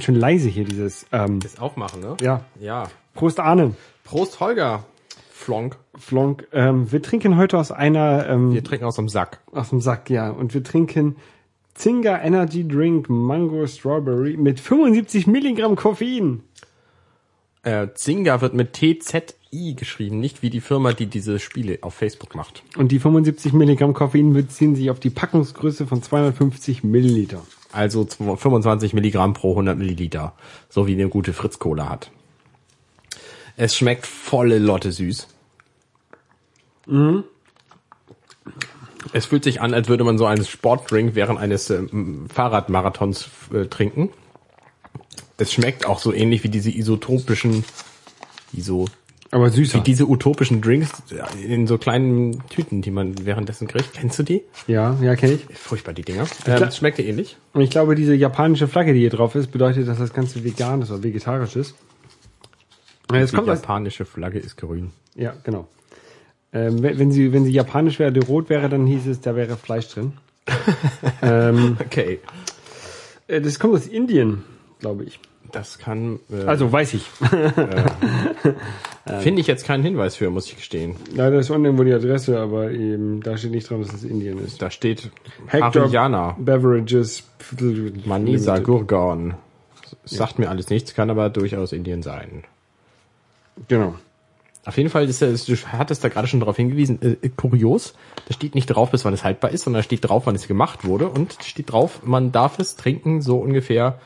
30 minutes left. Ganz schön leise hier dieses. Ähm, Das Aufmachen, ne? ja. Ja. Prost Arne. Prost, Holger. Flonk. Flonk. Ähm, wir trinken heute aus einer ähm, Wir trinken aus dem Sack. aus dem Sack, ja. Und wir trinken Zinga Energy Drink Mango Strawberry mit 75 Milligramm Koffein. Äh, Zinga wird mit TZI geschrieben, nicht wie die Firma, die diese Spiele auf Facebook macht. Und die 75 Milligramm Koffein beziehen sich auf die Packungsgröße von 250 Milliliter. Also 25 Milligramm pro 100 Milliliter. So wie eine gute Fritz-Cola hat. Es schmeckt volle Lotte süß. Es fühlt sich an, als würde man so einen Sportdrink während eines ähm, Fahrradmarathons äh, trinken. Es schmeckt auch so ähnlich wie diese isotopischen, iso, Aber süßer. wie diese utopischen Drinks in so kleinen Tüten, die man währenddessen kriegt. Kennst du die? ja, ja, kenne ich. Furchtbar, die Dinger. Ähm, es schmeckt dir ähnlich. Und ich glaube, diese japanische Flagge, die hier drauf ist, bedeutet, dass das Ganze vegan ist oder vegetarisch ist. Ja, Die kommt das. japanische Flagge ist grün. Ja, genau. Ähm, wenn, sie wenn sie japanisch wäre, die rot wäre, dann hieß es, da wäre Fleisch drin. ähm, Okay. äh, das kommt aus Indien, glaube ich. Das kann, äh, Also weiß ich. finde ich jetzt keinen Hinweis für, muss ich gestehen. Leider ist unten irgendwo die Adresse, aber eben da steht nicht dran, dass es Indien ist. Da steht Hector Beverages. Manisa, Gurgaon. Sagt mir alles nichts, kann aber durchaus Indien sein. Genau. Auf jeden Fall ist es, du hattest da gerade schon darauf hingewiesen, äh, kurios, da steht nicht drauf, bis wann es haltbar ist, sondern da steht drauf, wann es gemacht wurde und steht drauf, man darf es trinken so ungefähr,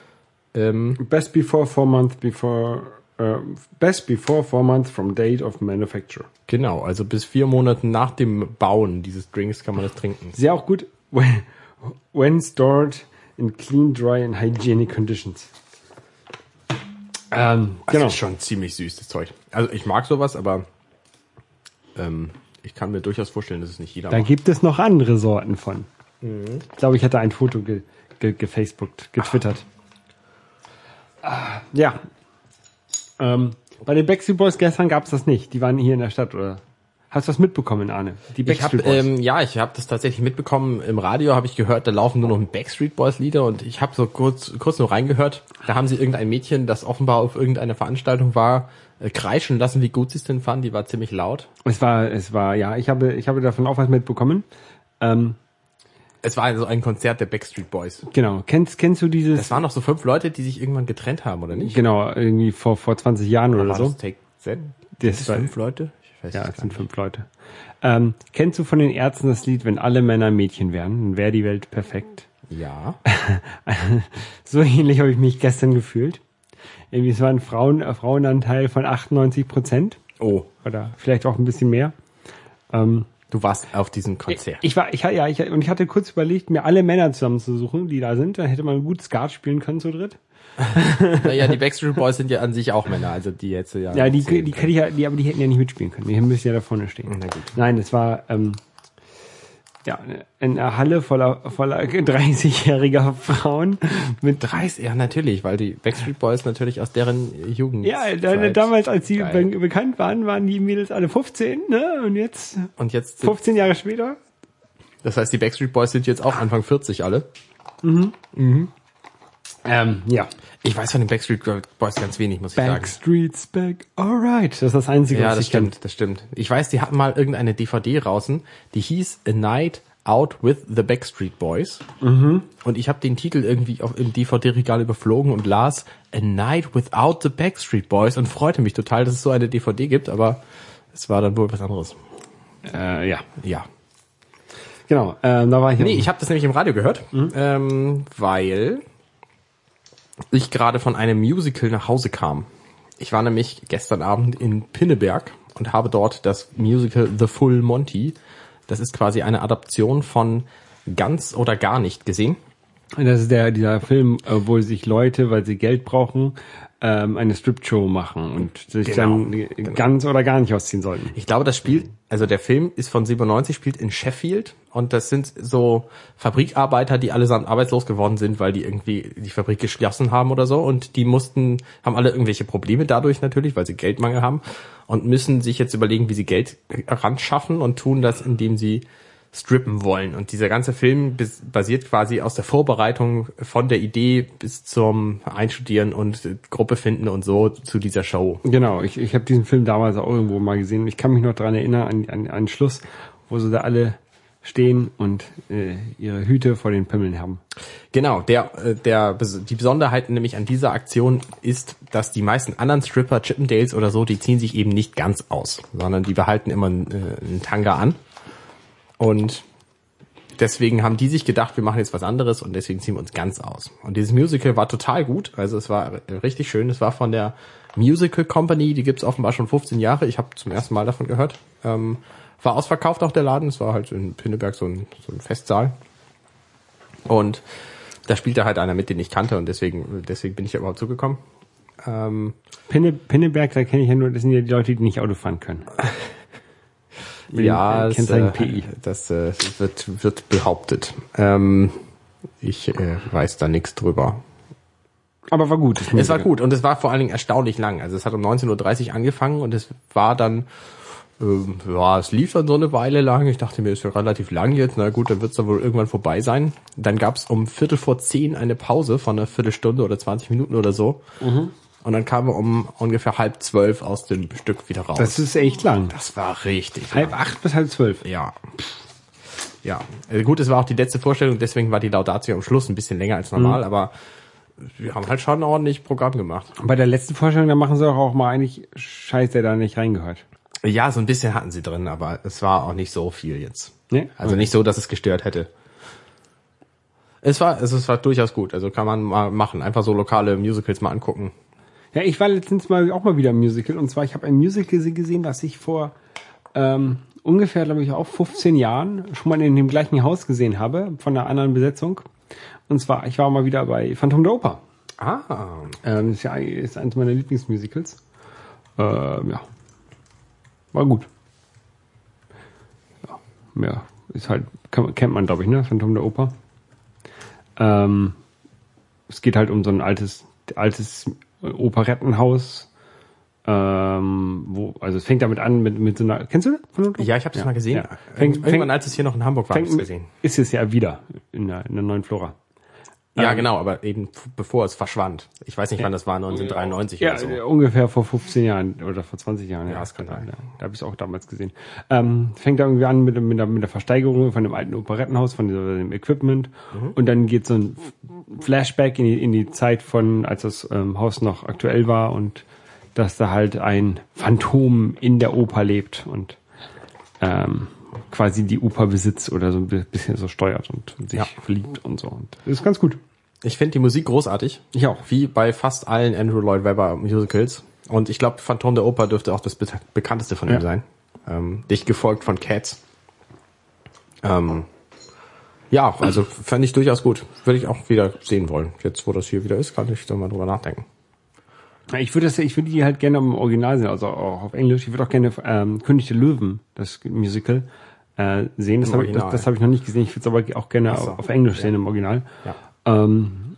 ähm, Best before four months before. Uh, best before four months from date of manufacture. genau, also bis vier Monaten nach dem Bauen dieses Drinks kann man das trinken. Sehr auch gut. When, when stored in clean, dry and hygienic conditions. Ähm, Das genau. ist schon ziemlich süß, das Zeug. Also ich mag sowas, aber ähm, ich kann mir durchaus vorstellen, dass es nicht jeder Da macht. gibt es noch andere Sorten von. Ich glaube, ich hatte ein Foto ge, ge, gefacebookt, getwittert. Ah, Ja. Ähm, bei den Backstreet Boys gestern gab es das nicht. Die waren hier in der Stadt, oder? Hast du das mitbekommen, Arne? Die Ich hab, Backstreet Boys. ähm, ja, ich habe das tatsächlich mitbekommen. Im Radio habe ich gehört, da laufen nur noch Backstreet Boys Lieder und ich habe so kurz, kurz nur reingehört. Da haben sie irgendein Mädchen, das offenbar auf irgendeiner Veranstaltung war, äh, kreischen lassen, wie gut sie es denn fanden. Die war ziemlich laut. es war, es war, ja, ich habe, ich habe davon auch was mitbekommen. Ähm, Es war also ein Konzert der Backstreet Boys. genau. Kennst, kennst du dieses? Es waren noch so fünf Leute, die sich irgendwann getrennt haben, oder nicht? genau, irgendwie vor, vor 20 Jahren oder War so. das Take Zen? Das Das war- fünf Leute? Ich weiß Ja, es sind nicht. fünf Leute. Ähm, kennst du von den Ärzten das Lied, wenn alle Männer Mädchen wären, dann wäre die Welt perfekt? Ja. So ähnlich habe ich mich gestern gefühlt. Irgendwie, es war ein Frauen, äh, Frauenanteil von 98 Prozent Oh, oder vielleicht auch ein bisschen mehr. Ähm, du warst auf diesem Konzert. ich war, ich, ja, ich, und ich hatte kurz überlegt, mir alle Männer zusammenzusuchen, die da sind. Dann hätte man gut Skat spielen können zu dritt. naja, die Backstreet Boys sind ja an sich auch Männer, also die jetzt ja. Ja, die, zählen die, können. die, die, die, aber die hätten ja nicht mitspielen können. Die müssen ja da vorne stehen. Na gut. Nein, es war ähm, ja eine Halle voller voller 30-jähriger Frauen mit 30, ja natürlich, weil die Backstreet Boys natürlich aus deren Jugend. ja, da, damals, als sie Geil. be bekannt waren, waren die Mädels alle 15, ne? Und jetzt, Und jetzt, sind, 15 Jahre später, das heißt, die Backstreet Boys sind jetzt auch Anfang 40 alle. ähm, ja. Ich weiß von den Backstreet Boys ganz wenig, muss ich sagen. Backstreet's back, alright. Das ist das Einzige, Ja, was das ich kenne. stimmt, das stimmt. Ich weiß, die hatten mal irgendeine DVD draußen, die hieß A Night Out with the Backstreet Boys. Mhm. Und ich habe den Titel irgendwie auf, im DVD-Regal überflogen und las A Night Without the Backstreet Boys und freute mich total, dass es so eine DVD gibt, aber es war dann wohl was anderes. Äh, ja, Ja. genau. Ähm, da war ich. Nee, ich habe das nämlich im Radio gehört, ähm, weil ich gerade von einem Musical nach Hause kam. Ich war nämlich gestern Abend in Pinneberg und habe dort das Musical The Full Monty. Das ist quasi eine Adaption von Ganz oder gar nicht gesehen. Das ist der dieser Film, äh, wo sich Leute, weil sie Geld brauchen, ähm, eine Strip-Show machen und sich Genau, dann ganz oder gar nicht ausziehen sollten. Ich glaube, das spielt, also der Film ist von 97, spielt in Sheffield und das sind so Fabrikarbeiter, die allesamt arbeitslos geworden sind, weil die irgendwie die Fabrik geschlossen haben oder so und die mussten, haben alle irgendwelche Probleme dadurch natürlich, weil sie Geldmangel haben und müssen sich jetzt überlegen, wie sie Geld ranschaffen und tun das, indem sie strippen wollen. Und dieser ganze Film basiert quasi aus der Vorbereitung von der Idee bis zum Einstudieren und Gruppe finden und so zu dieser Show. Genau, ich, ich habe diesen Film damals auch irgendwo mal gesehen. Ich kann mich noch dran erinnern an, an, an den Schluss, wo sie da alle stehen und äh, ihre Hüte vor den Pimmeln haben. Genau, der, äh, der, die Besonderheit nämlich an dieser Aktion ist, dass die meisten anderen Stripper, Chippendales oder so, die ziehen sich eben nicht ganz aus, sondern die behalten immer einen, äh, einen Tanga an. Und deswegen haben die sich gedacht, wir machen jetzt was anderes und deswegen ziehen wir uns ganz aus. Und dieses Musical war total gut, also es war richtig schön. Es war von der Musical Company, die gibt's offenbar schon 15 Jahre. Ich habe zum ersten Mal davon gehört. Ähm, war ausverkauft auch der Laden. Es war halt in Pinneberg so ein, so ein Festsaal. Und da spielte halt einer mit, den ich kannte und deswegen, deswegen bin ich überhaupt zugekommen. Ähm, Pinne, Pinneberg, da kenne ich ja nur, das sind ja die Leute, die nicht Auto fahren können. ja, es, äh, das äh, wird, wird behauptet. Ähm, ich äh, weiß da nichts drüber. Aber war gut. Es war gut und es war vor allen Dingen erstaunlich lang. Also es hat um 19.30 Uhr angefangen und es war dann ähm, ja, es lief dann so eine Weile lang. Ich dachte mir, ist ja relativ lang jetzt. Na gut, dann wird es dann wohl irgendwann vorbei sein. Dann gab es um Viertel vor zehn eine Pause von einer Viertelstunde oder 20 Minuten oder so. Mhm. Und dann kamen wir um ungefähr halb zwölf aus dem Stück wieder raus. Das ist echt lang. Das war richtig Halb lang. acht bis halb zwölf. Ja. Ja. Also gut, es war auch die letzte Vorstellung, deswegen war die Laudatio am Schluss ein bisschen länger als normal, mhm. aber wir haben halt schon ordentlich Programm gemacht. Bei der letzten Vorstellung, da machen sie auch, auch mal eigentlich Scheiß, der da nicht reingehört. Ja, so ein bisschen hatten sie drin, aber es war auch nicht so viel jetzt. Nee? Also nicht so, dass es gestört hätte. Es war, es war durchaus gut. Also kann man mal machen. Einfach so lokale Musicals mal angucken. Ja, ich war letztens mal auch mal wieder im Musical. Und zwar, ich habe ein Musical gesehen, was ich vor ähm, ungefähr, glaube ich, auch 15 Jahren schon mal in dem gleichen Haus gesehen habe, von einer anderen Besetzung. Und zwar, ich war mal wieder bei Phantom der Oper. Ah. Ähm, das ist ja ist eines meiner Lieblingsmusicals. Ähm, ja, war gut. Ja, mehr ist halt, kann, kennt man, glaube ich, ne? Phantom der Oper. Ähm, es geht halt um so ein altes, altes Operettenhaus. Ähm, wo, also es fängt damit an mit, mit so einer, kennst du das? Ja, ich habe das ja. mal gesehen. Ja. Fängt, Irgendwann, fängt, als es hier noch in Hamburg war, fängt, gesehen. Ist es ja wieder in der, in der neuen Flora. Ja, ähm, genau, aber eben bevor es verschwand. Ich weiß nicht, wann das war, 1993 ja, oder so. ungefähr vor 15 Jahren oder vor 20 Jahren. Ja, das kann sein. Ja. Da habe ich es auch damals gesehen. Ähm, fängt da irgendwie an mit, mit, der, mit der Versteigerung von dem alten Operettenhaus, von dem Equipment. Mhm. Und dann geht so ein Flashback in die, in die Zeit von, als das ähm, Haus noch aktuell war und dass da halt ein Phantom in der Oper lebt und ähm, quasi die Oper besitzt oder so ein bisschen so steuert und sich ja. verliebt und so. Und das ist ganz gut. Ich finde die Musik großartig. Ich auch. Wie bei fast allen Andrew Lloyd Webber Musicals. Und ich glaube, Phantom der Oper dürfte auch das be bekannteste von ja. ihm sein. Ähm, dicht gefolgt von Cats. Ähm, ja, also fand ich durchaus gut. Würde ich auch wieder sehen wollen. Jetzt, wo das hier wieder ist, kann ich da mal drüber nachdenken. Ich würde das, ich würde die halt gerne im Original sehen, also auch auf Englisch. Ich würde auch gerne ähm, König der Löwen, das Musical, äh, sehen. Das habe ich, das, das hab ich noch nicht gesehen. Ich würde es aber auch gerne so. auf Englisch ja. sehen im Original. Ja. Ähm,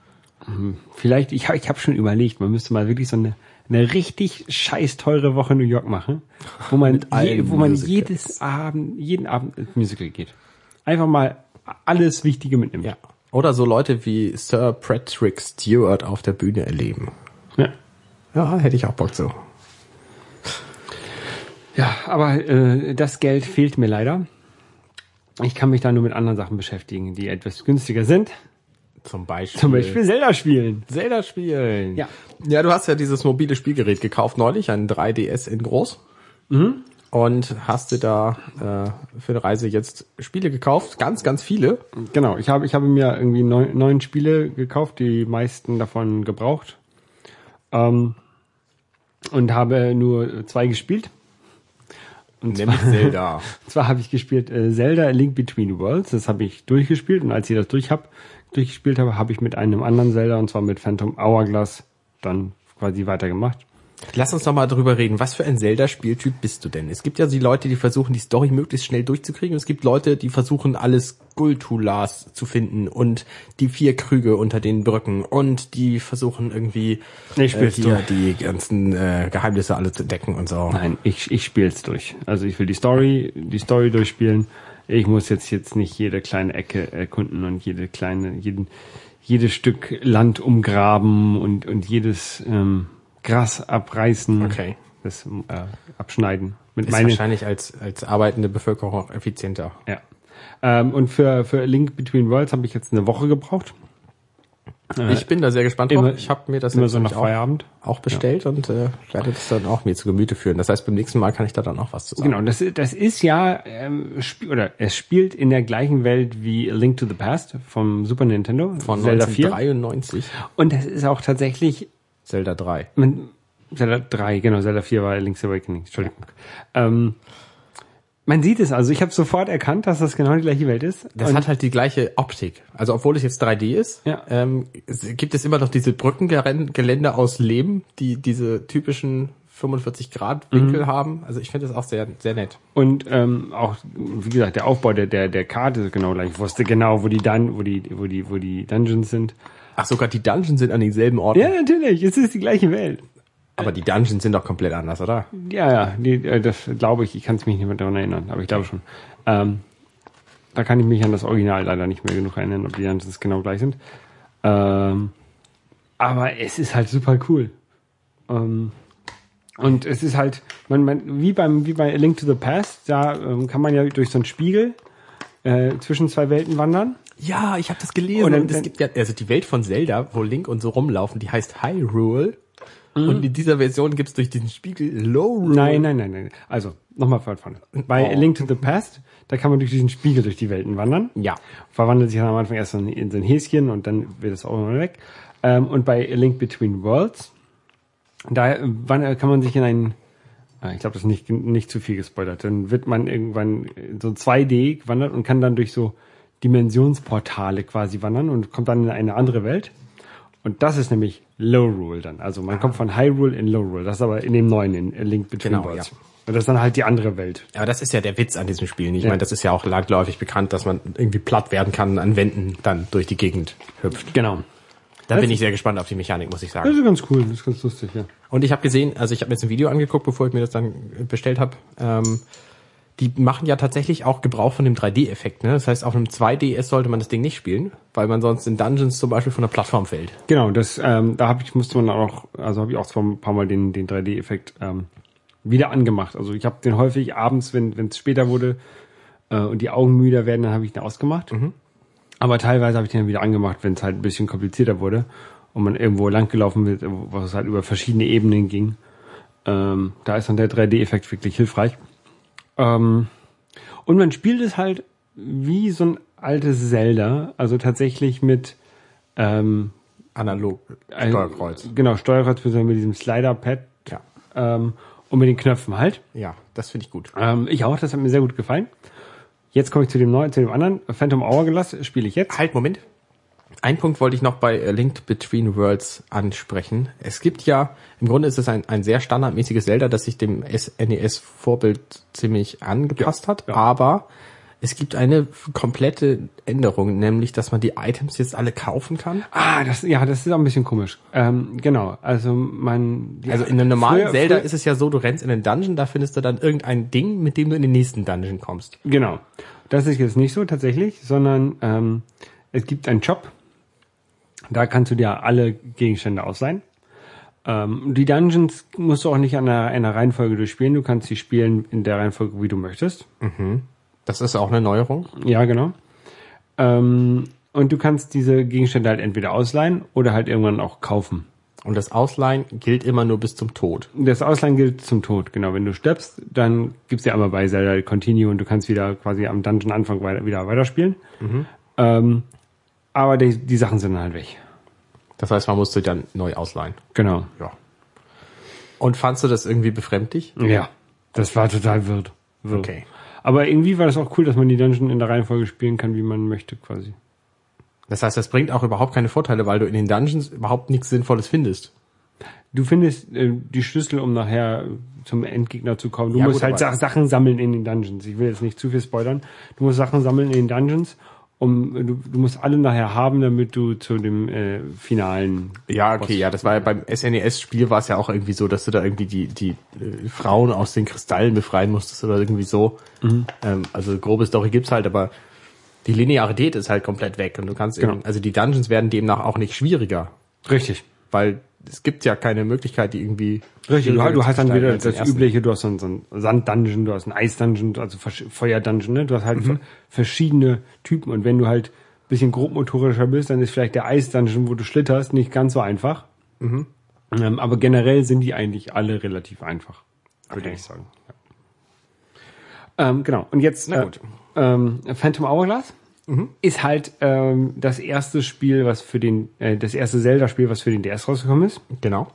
vielleicht, ich habe ich hab schon überlegt, man müsste mal wirklich so eine, eine richtig scheiß teure Woche New York machen, wo man, je, wo man jedes Abend, jeden Abend ins Musical geht. Einfach mal alles Wichtige mitnimmt. Ja. Oder so Leute wie Sir Patrick Stewart auf der Bühne erleben. Ja. Hätte ich auch Bock so. Ja, aber äh, das Geld fehlt mir leider. Ich kann mich da nur mit anderen Sachen beschäftigen, die etwas günstiger sind. Zum Beispiel. Zum Beispiel Zelda spielen. Zelda spielen. Ja. Ja, du hast ja dieses mobile Spielgerät gekauft neulich, ein 3DS in groß. Mhm. Und hast du da äh, für eine Reise jetzt Spiele gekauft? Ganz, ganz viele. Genau, ich habe ich habe mir irgendwie neun, neun Spiele gekauft, die meisten davon gebraucht. Ähm, und habe nur zwei gespielt. Und Nämlich zwar, Zelda. zwar habe ich gespielt äh, Zelda Link Between Worlds, das habe ich durchgespielt und als ich das durch hab, durchgespielt habe, habe ich mit einem anderen Zelda und zwar mit Phantom Hourglass dann quasi weitergemacht. Lass uns doch mal drüber reden. Was für ein Zelda-Spieltyp bist du denn? Es gibt ja die Leute, die versuchen, die Story möglichst schnell durchzukriegen. Es gibt Leute, die versuchen, alles Gultulas zu finden und die vier Krüge unter den Brücken und die versuchen irgendwie ich äh, hier die ganzen äh, Geheimnisse alle zu decken und so. Nein, ich, ich spiel's durch. Also ich will die Story, die Story durchspielen. ich muss jetzt jetzt nicht jede kleine Ecke erkunden und jede kleine, jeden, jedes Stück Land umgraben und, und jedes ähm, Gras abreißen. Okay. Das äh, abschneiden. Mit Ist meinen, wahrscheinlich als, als arbeitende Bevölkerung auch effizienter. ja. Ähm, und für, für Link Between Worlds habe ich jetzt eine Woche gebraucht. ich bin da sehr gespannt immer- drauf. Ich habe mir das Immer so nach Feierabend. auch, auch bestellt und äh, werde das dann auch mir zu Gemüte führen. Das heißt, beim nächsten Mal kann ich da dann auch was zu sagen. Genau, das, das ist ja, ähm, oder es spielt in der gleichen Welt wie A Link to the Past vom Super Nintendo, Von Zelda 4. 1993, Und das ist auch tatsächlich, Zelda 3. man, Zelda 3, genau, Zelda 4 war Link's Awakening, Entschuldigung. Ähm, man sieht es also, ich habe sofort erkannt, dass das genau die gleiche Welt ist. Das hat halt die gleiche Optik. Also obwohl es jetzt 3D ist, Ja. ähm, gibt es immer noch diese Brückengeländer aus Lehm, die diese typischen 45 Grad Winkel Mhm. haben. Also ich finde das auch sehr, sehr nett. Und ähm, auch, wie gesagt, der Aufbau der, der, der Karte ist genau gleich. Ich wusste genau, wo die Dun wo die, wo die, wo die Dungeons sind. Ach, sogar die Dungeons sind an denselben Orten. Ja, natürlich, es ist die gleiche Welt. Aber die Dungeons sind doch komplett anders, oder? Ja, ja, die, äh, das glaube ich, ich kann es mich nicht mehr daran erinnern, aber ich glaube schon. Ähm, da kann ich mich an das Original leider nicht mehr genug erinnern, ob die Dungeons genau gleich sind. Ähm, aber es ist halt super cool. Ähm, und es ist halt, man, man, wie beim, wie bei A Link to the Past, da ähm, kann man ja durch so einen Spiegel äh, zwischen zwei Welten wandern. Ja, ich habe das gelesen. Und es gibt ja, also die Welt von Zelda, wo Link und so rumlaufen, die heißt Hyrule. Und in dieser Version gibt's durch diesen Spiegel Low Nein, nein, nein, nein. Also, nochmal von vorne. Bei Oh. Link to the Past, da kann man durch diesen Spiegel durch die Welten wandern. Ja. Verwandelt sich dann am Anfang erst in so ein Häschen und dann wird es auch immer weg. Ähm, und bei A Link Between Worlds, da äh, wann- kann man sich in ein, äh, ich glaube, das ist nicht, nicht zu viel gespoilert, dann wird man irgendwann in so 2D gewandert und kann dann durch so Dimensionsportale quasi wandern und kommt dann in eine andere Welt. Und das ist nämlich Low Rule dann. Also man kommt von High Rule in Low Rule. Das ist aber in dem neuen, in Link Between Genau, Worlds. ja. Und das ist dann halt die andere Welt. Aber das ist ja der Witz an diesem Spiel. Ich Ja. meine, das ist ja auch landläufig bekannt, dass man irgendwie platt werden kann, an Wänden dann durch die Gegend hüpft. Genau. Da bin ich sehr gespannt auf die Mechanik, muss ich Das sagen. ist ganz cool, das ist ganz lustig, ja. Und ich habe gesehen, also ich habe mir jetzt ein Video angeguckt, bevor ich mir das dann bestellt habe. Ähm, die machen ja tatsächlich auch Gebrauch von dem 3D-Effekt. Ne? Das heißt, auf einem 2DS sollte man das Ding nicht spielen, weil man sonst in Dungeons zum Beispiel von der Plattform fällt. Genau, das, ähm, da hab ich, musste man auch, also habe ich auch zwar ein paar Mal den, den 3D-Effekt ähm, wieder angemacht. Also ich habe den häufig abends, wenn es später wurde äh, und die Augen müder werden, dann habe ich den ausgemacht. Aber teilweise habe ich den dann wieder angemacht, wenn es halt ein bisschen komplizierter wurde und man irgendwo lang gelaufen wird, wo es halt über verschiedene Ebenen ging. Ähm, da ist dann der 3D-Effekt wirklich hilfreich. Ähm, und man spielt es halt wie so ein altes Zelda, also tatsächlich mit ähm, Analog Steuerkreuz. Genau, Steuerkreuz mit diesem Slider-Pad Ja. ähm, und mit den Knöpfen halt. Ja, das finde ich gut. Ähm, ich auch, das hat mir sehr gut gefallen. Jetzt komme ich zu dem neuen, zu dem anderen. Phantom Hourglass spiele ich jetzt. Halt, Moment. Ein Punkt wollte ich noch bei A Linked Between Worlds ansprechen. Es gibt ja, im Grunde ist es ein, ein sehr standardmäßiges Zelda, das sich dem SNES-Vorbild ziemlich angepasst hat, aber es gibt eine komplette Änderung, nämlich, dass man die Items jetzt alle kaufen kann. Ah, das, ja, das ist auch ein bisschen komisch. Ähm, genau, also man... Also in einem normalen früher- Zelda früher- ist es ja so, du rennst in den Dungeon, da findest du dann irgendein Ding, mit dem du in den nächsten Dungeon kommst. Genau. Das ist jetzt nicht so tatsächlich, sondern ähm, es gibt einen Shop. Da kannst du dir alle Gegenstände ausleihen. Ähm, die Dungeons musst du auch nicht an einer, einer Reihenfolge durchspielen. Du kannst sie spielen in der Reihenfolge, wie du möchtest. Das ist auch eine Neuerung. Ja, genau. Ähm, und du kannst diese Gegenstände halt entweder ausleihen oder halt irgendwann auch kaufen. Und das Ausleihen gilt immer nur bis zum Tod. Das Ausleihen gilt zum Tod, genau. Wenn du stirbst, dann gibt's ja einmal bei Zelda Continue und du kannst wieder quasi am Dungeon Anfang weiter, wieder weiterspielen. Ähm, aber die, die Sachen sind dann halt weg. Das heißt, man musste dann neu ausleihen. Genau. Ja. Und fandst du das irgendwie befremdlich? Ja. Das war total wild. wild. Okay. Aber irgendwie war das auch cool, dass man die Dungeon in der Reihenfolge spielen kann, wie man möchte, quasi. Das heißt, das bringt auch überhaupt keine Vorteile, weil du in den Dungeons überhaupt nichts Sinnvolles findest. Du findest äh, die Schlüssel, um nachher zum Endgegner zu kommen. Du Ja, musst gut, halt Sachen sammeln in den Dungeons. Ich will jetzt nicht zu viel spoilern. Du musst Sachen sammeln in den Dungeons um du, du musst alle nachher haben, damit du zu dem äh, finalen Ja, okay, ja, das war ja beim SNES-Spiel war es ja auch irgendwie so, dass du da irgendwie die, die äh, Frauen aus den Kristallen befreien musstest oder irgendwie so. Ähm, also grobe Story gibt's halt, aber die Linearität ist halt komplett weg und du kannst Genau. eben, also die Dungeons werden demnach auch nicht schwieriger, Richtig. weil es gibt ja keine Möglichkeit, die irgendwie Richtig, du, du hast dann wieder das ersten. übliche, du hast so ein, so ein Sand-Dungeon, du hast ein Eis-Dungeon, also Feuer-Dungeon, ne? Du hast halt verschiedene Typen und wenn du halt ein bisschen grobmotorischer bist, dann ist vielleicht der Eis-Dungeon, wo du schlitterst, nicht ganz so einfach. Ähm, aber generell sind die eigentlich alle relativ einfach, würde Okay. ich sagen. Ja. Ähm, genau, und jetzt Na äh, ähm, Phantom Hourglass ist halt ähm, das erste Spiel, was für den, äh, das erste Zelda-Spiel, was für den DS rausgekommen ist. Genau.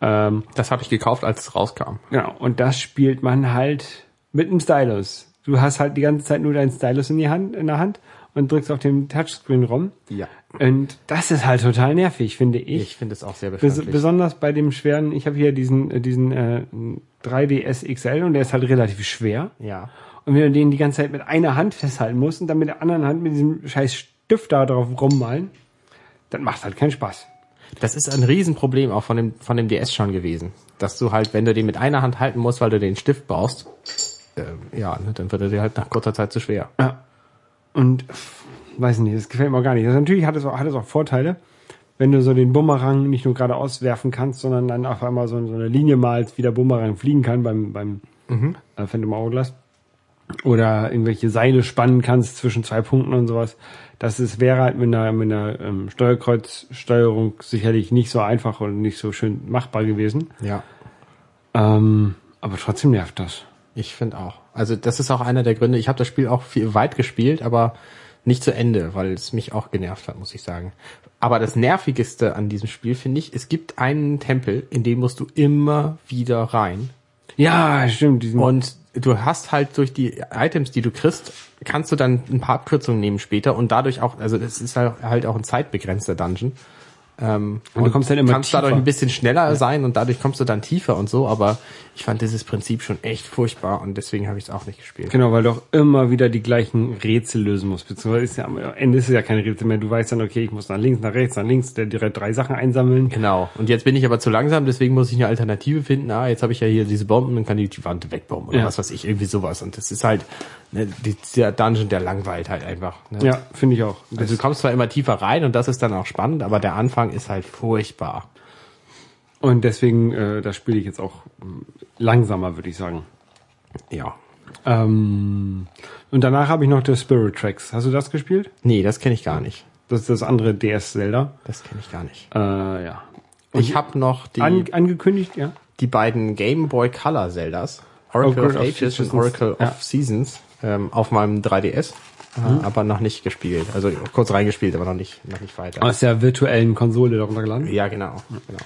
Ähm, Das habe ich gekauft, als es rauskam. Genau, und das spielt man halt mit einem Stylus. Du hast halt die ganze Zeit nur deinen Stylus in, die Hand, in der Hand und drückst auf dem Touchscreen rum. Ja. Und das ist halt total nervig, finde ich. Ich finde es auch sehr Bes befremdlich. besonders bei dem schweren, ich habe hier diesen, äh, diesen äh, 3DS XL und der ist halt relativ schwer. ja. Und wenn du den die ganze Zeit mit einer Hand festhalten musst und dann mit der anderen Hand mit diesem scheiß Stift da drauf rummalen, dann macht halt keinen Spaß. Das ist ein Riesenproblem auch von dem, von dem DS schon gewesen. Dass du halt, wenn du den mit einer Hand halten musst, weil du den Stift brauchst, ähm, ja, ne, dann wird er dir halt nach kurzer Zeit zu schwer. Ja. Und weiß nicht, das gefällt mir auch gar nicht. Also natürlich hat es auch, hat es auch Vorteile, wenn du so den Bumerang nicht nur geradeaus werfen kannst, sondern dann auf einmal so, so eine Linie malst, wie der Bumerang fliegen kann beim, beim äh, Phantom Hourglass. Oder irgendwelche Seile spannen kannst zwischen zwei Punkten und sowas. Das ist, wäre halt mit einer, mit einer ähm, Steuerkreuzsteuerung sicherlich nicht so einfach und nicht so schön machbar gewesen. Ja. Ähm, aber trotzdem nervt das. Ich finde auch. Also das ist auch einer der Gründe. Ich habe das Spiel auch viel weit gespielt, aber nicht zu Ende, weil es mich auch genervt hat, muss ich sagen. Aber das Nervigste an diesem Spiel finde ich, es gibt einen Tempel, in den musst du immer wieder rein. Ja, stimmt. Diesen, Und du hast halt durch die Items, die du kriegst, kannst du dann ein paar Abkürzungen nehmen später und dadurch auch, also das ist halt halt auch ein zeitbegrenzter Dungeon. Ähm, Und du kommst dann immer kannst dadurch tiefer. ein bisschen schneller sein und dadurch kommst du dann tiefer und so, aber ich fand dieses Prinzip schon echt furchtbar und deswegen habe ich es auch nicht gespielt. Genau, weil du auch immer wieder die gleichen Rätsel lösen musst. Beziehungsweise ist ja, am Ende ist es ja kein Rätsel mehr. Du weißt dann, okay, ich muss nach links, nach rechts, nach links, der direkt drei Sachen einsammeln. Genau. Und jetzt bin ich aber zu langsam, deswegen muss ich eine Alternative finden. Ah, jetzt habe ich ja hier diese Bomben und kann die, die Wand wegbomben oder Ja. was weiß ich, irgendwie sowas. Und das ist halt, ne, die- der Dungeon, der langweilt halt einfach. Ne? Ja, finde ich auch. Also du kommst zwar immer tiefer rein und das ist dann auch spannend, aber der Anfang ist halt furchtbar. Und deswegen, äh, das spiele ich jetzt auch langsamer, würde ich sagen. Ja. Ähm, und danach habe ich noch The Spirit Tracks. Hast du das gespielt? Nee, das kenne ich gar nicht. Das ist das andere DS Zelda. Das kenne ich gar nicht. Äh, ja. Ich habe noch die, An, angekündigt, ja. die beiden Game Boy Color Zeldas, Oracle Oracle of Ages und Seasons. Oracle Ja. of Seasons, ähm, auf meinem 3DS, äh, aber noch nicht gespielt. Also kurz reingespielt, aber noch nicht, noch nicht weiter. Aus der virtuellen Konsole darunter geladen. Ja, genau, genau.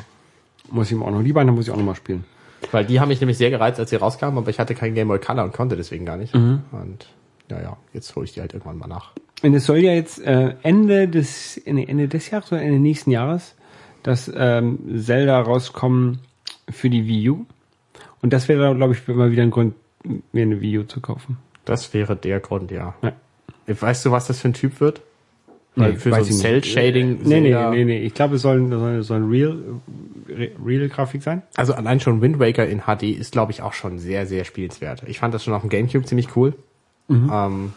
Muss ich ihm auch noch. Die beiden muss ich auch noch mal spielen. Weil die haben mich nämlich sehr gereizt, als sie rauskamen, aber ich hatte kein Game Boy Color und konnte deswegen gar nicht. Und ja, ja, jetzt hole ich die halt irgendwann mal nach. Und es soll ja jetzt äh, Ende des nee, Ende des Jahres oder Ende nächsten Jahres das ähm, Zelda rauskommen für die Wii U. Und das wäre, glaube ich, immer wieder ein Grund, mir eine Wii U zu kaufen. Das wäre der Grund, ja. Ja. Weißt du, was das für ein Typ wird? Weil für so ich nicht. Cell-Shading. Nee, nee, nee, nee. Ich glaube, es soll, soll, soll Real, Re- Real Grafik sein. Also allein schon Wind Waker in HD ist, glaube ich, auch schon sehr, sehr spielenswert. Ich fand das schon auf dem Gamecube ziemlich cool. Ähm,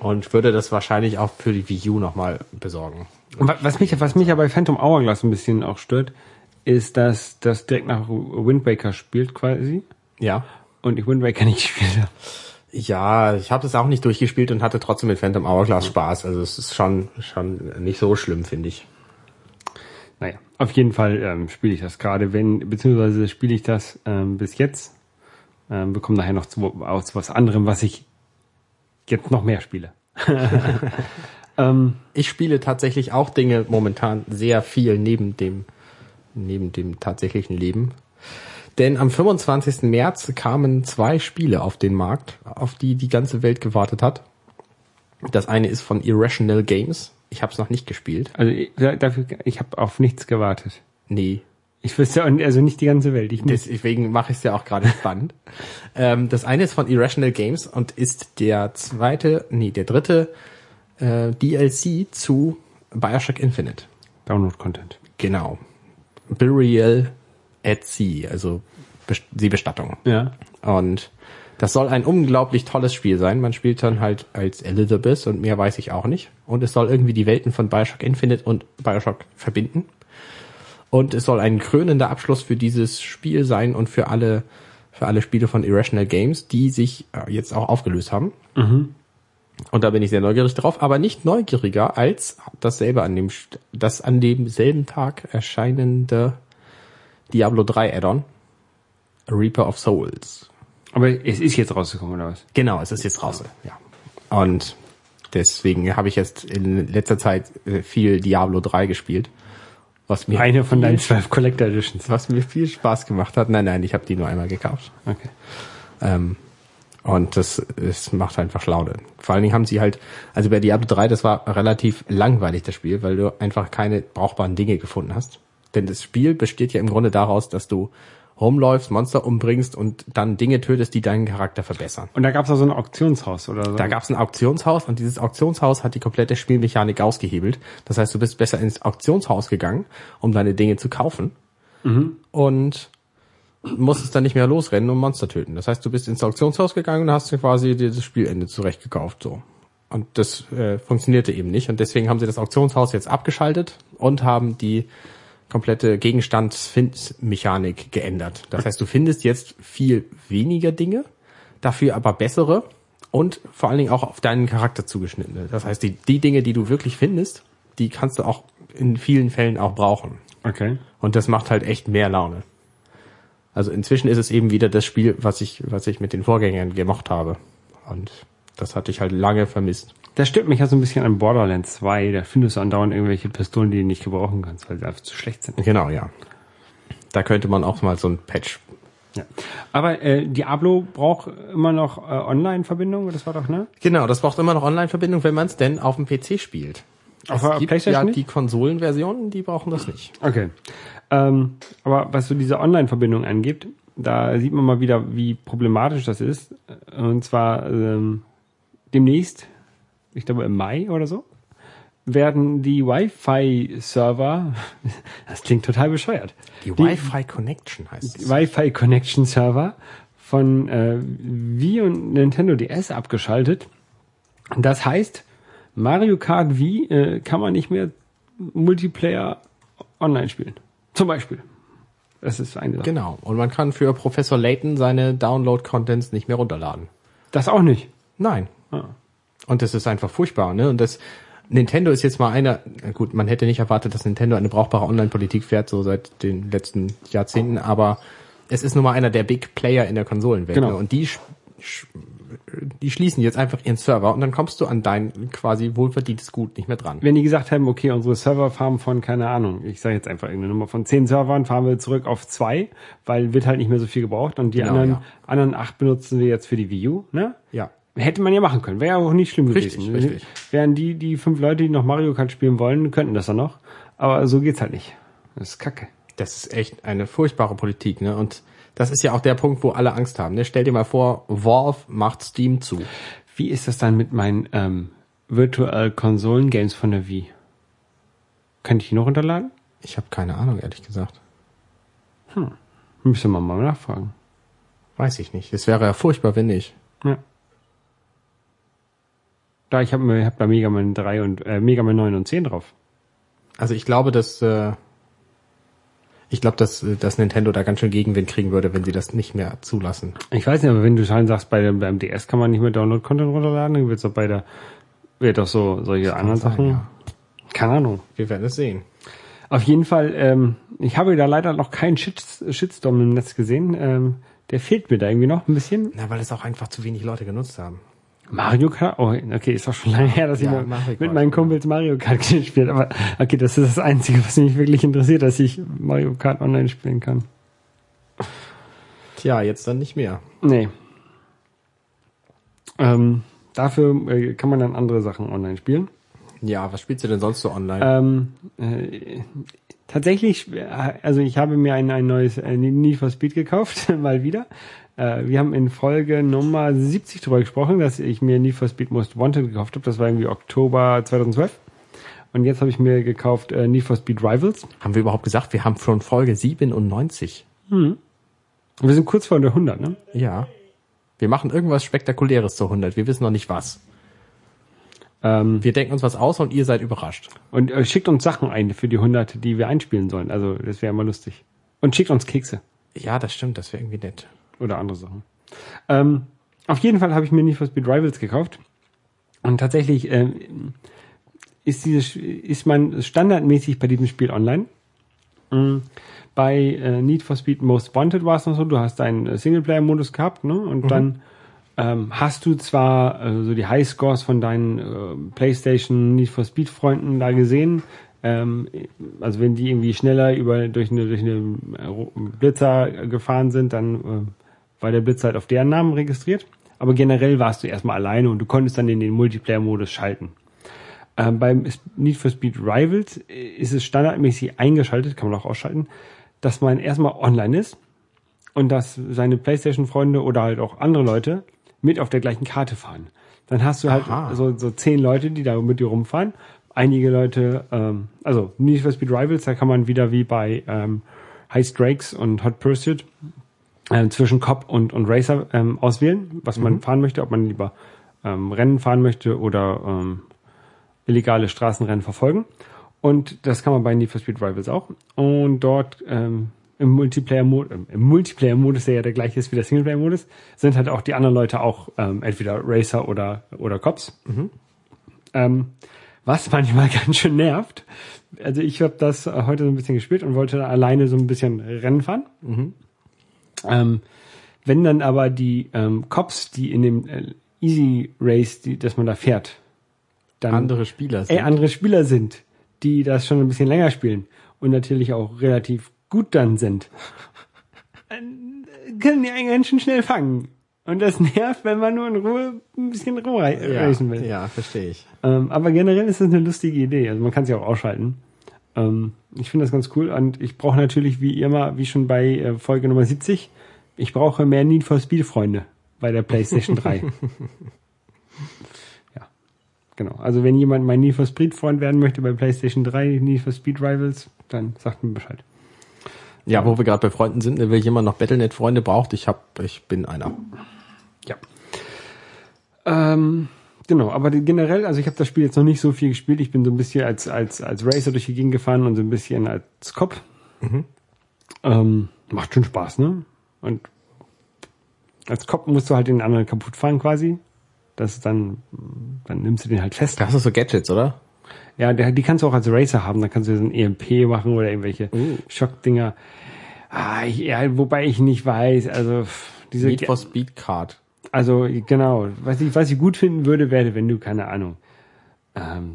und würde das wahrscheinlich auch für die Wii U nochmal besorgen. Und was mich, was mich ja bei Phantom Hourglass ein bisschen auch stört, ist, dass das direkt nach Wind Waker spielt quasi. Ja. Und ich Wind Waker nicht gespielt habe. Ja, ich habe das auch nicht durchgespielt und hatte trotzdem mit Phantom Hourglass Spaß. Also es ist schon, schon nicht so schlimm, finde ich. Naja, auf jeden Fall ähm, spiele ich das gerade, wenn, beziehungsweise spiele ich das ähm, bis jetzt. Ähm, bekomme nachher noch zu, aus was anderem, was ich jetzt noch mehr spiele. ähm, Ich spiele tatsächlich auch Dinge momentan sehr viel neben dem, neben dem tatsächlichen Leben. Denn am 25. März kamen zwei Spiele auf den Markt, auf die die ganze Welt gewartet hat. Das eine ist von Irrational Games. Ich habe es noch nicht gespielt. also ich, dafür, ich habe auf nichts gewartet. Nee, Ich wüsste also nicht die ganze Welt. Deswegen mache ich es ja auch gerade spannend. Ähm, das eine ist von Irrational Games und ist der zweite, nee, der dritte äh, DLC zu Bioshock Infinite. Download-Content. Genau. Burial at Sea, also die Bestattung. Ja. Und das soll ein unglaublich tolles Spiel sein. Man spielt dann halt als Elizabeth und mehr weiß ich auch nicht. Und es soll irgendwie die Welten von Bioshock Infinite und Bioshock verbinden. Und es soll ein krönender Abschluss für dieses Spiel sein und für alle, für alle Spiele von Irrational Games, die sich äh, jetzt auch aufgelöst haben. Und da bin ich sehr neugierig drauf, aber nicht neugieriger als dasselbe an dem, das an demselben Tag erscheinende Diablo 3 Add-on. Reaper of Souls. Aber es ist jetzt rausgekommen, oder was? Genau, es ist jetzt raus. Ja. Und deswegen habe ich jetzt in letzter Zeit äh, viel Diablo 3 gespielt. Was mir, Eine von deinen zwölf Collector Editions. was mir viel Spaß gemacht hat. Nein, nein, ich habe die nur einmal gekauft. Okay. Ähm, und das, es macht einfach Laune. Vor allen Dingen haben sie halt, also bei Diablo 3, das war relativ langweilig, das Spiel, weil du einfach keine brauchbaren Dinge gefunden hast. Denn das Spiel besteht ja im Grunde daraus, dass du rumläufst, Monster umbringst und dann Dinge tötest, die deinen Charakter verbessern. Und da gab es auch so ein Auktionshaus, oder so? Da gab es ein Auktionshaus und dieses Auktionshaus hat die komplette Spielmechanik ausgehebelt. Das heißt, du bist besser ins Auktionshaus gegangen, um deine Dinge zu kaufen und musstest dann nicht mehr losrennen und Monster töten. Das heißt, du bist ins Auktionshaus gegangen und hast dir quasi dir das Spielende zurechtgekauft so. Und das äh, funktionierte eben nicht und deswegen haben sie das Auktionshaus jetzt abgeschaltet und haben die komplette Gegenstandsfindmechanik geändert. Das heißt, du findest jetzt viel weniger Dinge, dafür aber bessere und vor allen Dingen auch auf deinen Charakter zugeschnittene. Das heißt, die, die Dinge, die du wirklich findest, die kannst du auch in vielen Fällen auch brauchen. Okay. Und das macht halt echt mehr Laune. Also inzwischen ist es eben wieder das Spiel, was ich, was ich mit den Vorgängern gemocht habe. Und das hatte ich halt lange vermisst. Das stört mich ja so ein bisschen an Borderlands 2. Da findest du andauernd irgendwelche Pistolen, die du nicht gebrauchen kannst, weil sie einfach zu schlecht sind. Genau, ja. Da könnte man auch mal so ein Patch. Ja. Aber äh, Diablo braucht immer noch äh, Online-Verbindung, das war doch, ne? Genau, das braucht immer noch Online-Verbindung, wenn man es denn auf dem PC spielt. Auf es gibt PlayStation ja nicht? die Konsolenversionen, die brauchen das nicht. Okay. Ähm, aber was so diese Online-Verbindung angeht, da sieht man mal wieder, wie problematisch das ist. Und zwar ähm, demnächst, ich glaube im Mai oder so, werden die Wi-Fi-Server, das klingt total bescheuert, Die, Wi-Fi Connection heißt es. Wi-Fi Connection Server von äh, Wii und Nintendo DS abgeschaltet. Das heißt, Mario Kart Wii äh, kann man nicht mehr Multiplayer online spielen. Zum Beispiel. Das ist eine Sache. Genau. Und man kann für Professor Layton seine Download-Contents nicht mehr runterladen. Das auch nicht. Nein. Ah. Und das ist einfach furchtbar, ne? Und das Nintendo ist jetzt mal einer, na gut, man hätte nicht erwartet, dass Nintendo eine brauchbare Online-Politik fährt, so seit den letzten Jahrzehnten, aber es ist nun mal einer der Big Player in der Konsolenwelt. Genau. Ne? Und die, sch- sch- die schließen jetzt einfach ihren Server und dann kommst du an dein quasi wohlverdientes Gut nicht mehr dran. Wenn die gesagt haben, okay, unsere Server fahren von, keine Ahnung, ich sage jetzt einfach irgendeine Nummer, von zehn Servern fahren wir zurück auf zwei, weil wird halt nicht mehr so viel gebraucht und die Genau, anderen, ja. anderen acht benutzen wir jetzt für die Wii U, ne? Ja. Hätte man ja machen können. Wäre ja auch nicht schlimm Richtig, gewesen. richtig. Wären die, die fünf Leute, die noch Mario Kart spielen wollen, könnten das dann noch. Aber so geht's halt nicht. Das ist kacke. Das ist echt eine furchtbare Politik, ne? Und das ist ja auch der Punkt, wo alle Angst haben. Ne? Stell dir mal vor, Valve macht Steam zu. Wie ist das dann mit meinen ähm, Virtual Konsolen Games von der Wii? Kann ich die noch runterladen? Ich habe keine Ahnung, ehrlich gesagt. Müsste man mal nachfragen. Weiß ich nicht. Es wäre ja furchtbar, wenn nicht. Ja. Da, ich habe mir hab da Mega Man 3 und äh, Mega Man 9 und 10 drauf. Also ich glaube, dass äh, ich glaube, dass, äh, dass Nintendo da ganz schön Gegenwind kriegen würde, wenn sie das nicht mehr zulassen. Ich weiß nicht, aber wenn du schon sagst, bei dem, beim DS kann man nicht mehr Download-Content runterladen, dann wird's doch bei der, wird doch so solche anderen sein, Sachen. ja. Keine Ahnung. Wir werden es sehen. Auf jeden Fall, ähm, ich habe da leider noch keinen Shit, Shitstorm im Netz gesehen. Ähm, der fehlt mir da irgendwie noch ein bisschen. Na, weil es auch einfach zu wenig Leute genutzt haben. Mario Kart? Oh, okay, ist doch schon lange her, dass Ja, ich mit Kart, meinen Kumpels Mario Kart gespielt habe. Aber okay, das ist das Einzige, was mich wirklich interessiert, dass ich Mario Kart online spielen kann. Tja, jetzt dann nicht mehr. Nee. Ähm, dafür äh, kann man dann andere Sachen online spielen. Ja, was spielst du denn sonst so online? Ähm, äh, tatsächlich, äh, also ich habe mir ein, ein neues äh, Need for Speed gekauft, mal wieder. Äh, wir haben in Folge Nummer 70 darüber gesprochen, dass ich mir Need for Speed Most Wanted gekauft habe. Das war irgendwie Oktober 2012. Und jetzt habe ich mir gekauft äh, Need for Speed Rivals. Haben wir überhaupt gesagt, wir haben schon Folge 97? Wir sind kurz vor der 100, ne? Ja. Wir machen irgendwas Spektakuläres zur 100. Wir wissen noch nicht was. Ähm, Wir denken uns was aus und ihr seid überrascht. und äh, schickt uns Sachen ein für die 100, die wir einspielen sollen. Also das wäre immer lustig. Und schickt uns Kekse Ja, das stimmt. Das wäre irgendwie nett. Oder andere Sachen. Ähm, auf jeden Fall habe ich mir Need for Speed Rivals gekauft. Und tatsächlich ähm, ist dieses ist man standardmäßig bei diesem Spiel online. Mm, Bei äh, Need for Speed Most Wanted war es noch so, du hast einen äh, Singleplayer-Modus gehabt, ne? Und dann ähm, hast du zwar äh, so die Highscores von deinen äh, PlayStation Need for Speed Freunden da gesehen, ähm, also wenn die irgendwie schneller über durch eine durch eine äh, Blitzer gefahren sind, dann äh, war der Blitzer halt auf deren Namen registriert. Aber generell warst du erstmal alleine und du konntest dann in den Multiplayer-Modus schalten. Ähm, beim Need for Speed Rivals äh, ist es standardmäßig eingeschaltet, kann man auch ausschalten, dass man erstmal online ist und dass seine Playstation-Freunde oder halt auch andere Leute mit auf der gleichen Karte fahren. Dann hast du halt Aha. so, so zehn Leute, die da mit dir rumfahren. Einige Leute, ähm, also Need for Speed Rivals, da kann man wieder wie bei ähm, High Strakes und Hot Pursuit ähm, zwischen Cop und, und Racer ähm, auswählen, was man fahren möchte, ob man lieber ähm, Rennen fahren möchte oder ähm, illegale Straßenrennen verfolgen. Und das kann man bei Need for Speed Rivals auch. Und dort ähm, im Multiplayer-Modus, ähm, im Multiplayer-Modus, der ja der gleiche ist wie der Singleplayer-Modus, sind halt auch die anderen Leute auch ähm, entweder Racer oder, oder Cops. Ähm, was manchmal ganz schön nervt. Also ich habe das äh, heute so ein bisschen gespielt und wollte da alleine so ein bisschen Rennen fahren. Ähm, wenn dann aber die ähm, Cops, die in dem äh, Easy Race, die, dass man da fährt, dann Andere Spieler sind. äh, andere Spieler sind, die das schon ein bisschen länger spielen und natürlich auch relativ gut dann sind, dann können die einen ganz schön schnell fangen. Und das nervt, wenn man nur in Ruhe ein bisschen rumreisen will. ja, verstehe ich. Ähm, aber generell ist das eine lustige Idee. Also man kann sie auch ausschalten. Ähm, ich finde das ganz cool und ich brauche natürlich wie immer, wie schon bei äh, Folge Nummer 70, ich brauche mehr Need for Speed Freunde bei der PlayStation 3. ja, genau. Also wenn jemand mein Need for Speed Freund werden möchte bei PlayStation 3, Need for Speed Rivals, dann sagt mir Bescheid. Ja, wo wir gerade bei Freunden sind, wenn jemand noch Battlenet-Freunde braucht, ich hab, ich bin einer. Ja. Ähm, genau, aber generell, also ich habe das Spiel jetzt noch nicht so viel gespielt. Ich bin so ein bisschen als, als, als Racer durch die Gegend gefahren und so ein bisschen als Cop. Ähm, macht schon Spaß, ne? Und als Cop musst du halt den anderen kaputt fahren quasi. Das ist dann, dann nimmst du den halt fest. Da hast du so Gadgets, oder? Ja, der, die kannst du auch als Racer haben. Dann kannst du so ein EMP machen oder irgendwelche Uh. Schockdinger. Ah, ich, ja, wobei ich nicht weiß, also diese Need for Speed Card. Also genau, was ich, was ich gut finden würde, wäre, wenn du, keine Ahnung, ähm,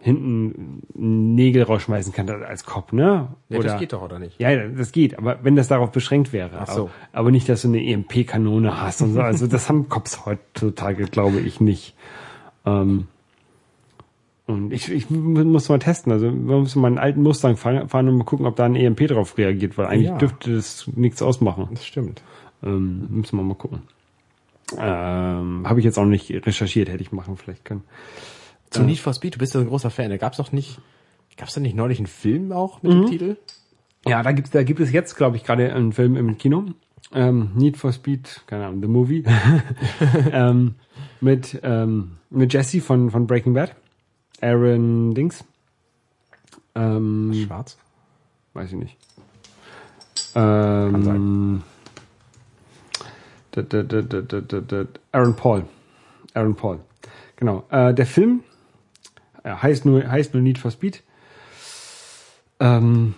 hinten Nägel rausschmeißen kannst als Kopf, ne? Ja, das geht doch, oder nicht? Ja, das geht, aber wenn das darauf beschränkt wäre. Ach so. Aber, aber nicht, dass du eine EMP-Kanone hast und so. Also das haben Cops heutzutage, glaube ich, nicht. Ähm, und ich, ich muss mal testen. Also man muss mal einen alten Mustang fahren, fahren und mal gucken, ob da ein EMP drauf reagiert, weil eigentlich Ja. dürfte das nichts ausmachen. Das stimmt. Ähm, müssen wir mal gucken. Ähm, Habe ich jetzt auch nicht recherchiert, hätte ich machen vielleicht können. Zu Need for Speed, du bist ja so ein großer Fan. Da gab's doch nicht, gab's da nicht neulich einen Film auch mit dem Titel? Ja, da gibt's, da gibt es jetzt, glaube ich, gerade einen Film im Kino. Ähm, Need for Speed, keine Ahnung, The Movie. ähm, mit, ähm, mit Jesse von, von Breaking Bad. Aaron Dings. Ähm, Schwarz. weiß ich nicht. Ähm, sein. da, da, da, da, da, da, da, Aaron Paul. Aaron Paul. Genau. Äh, der Film äh, heißt nur heißt nur Need for Speed. Ähm,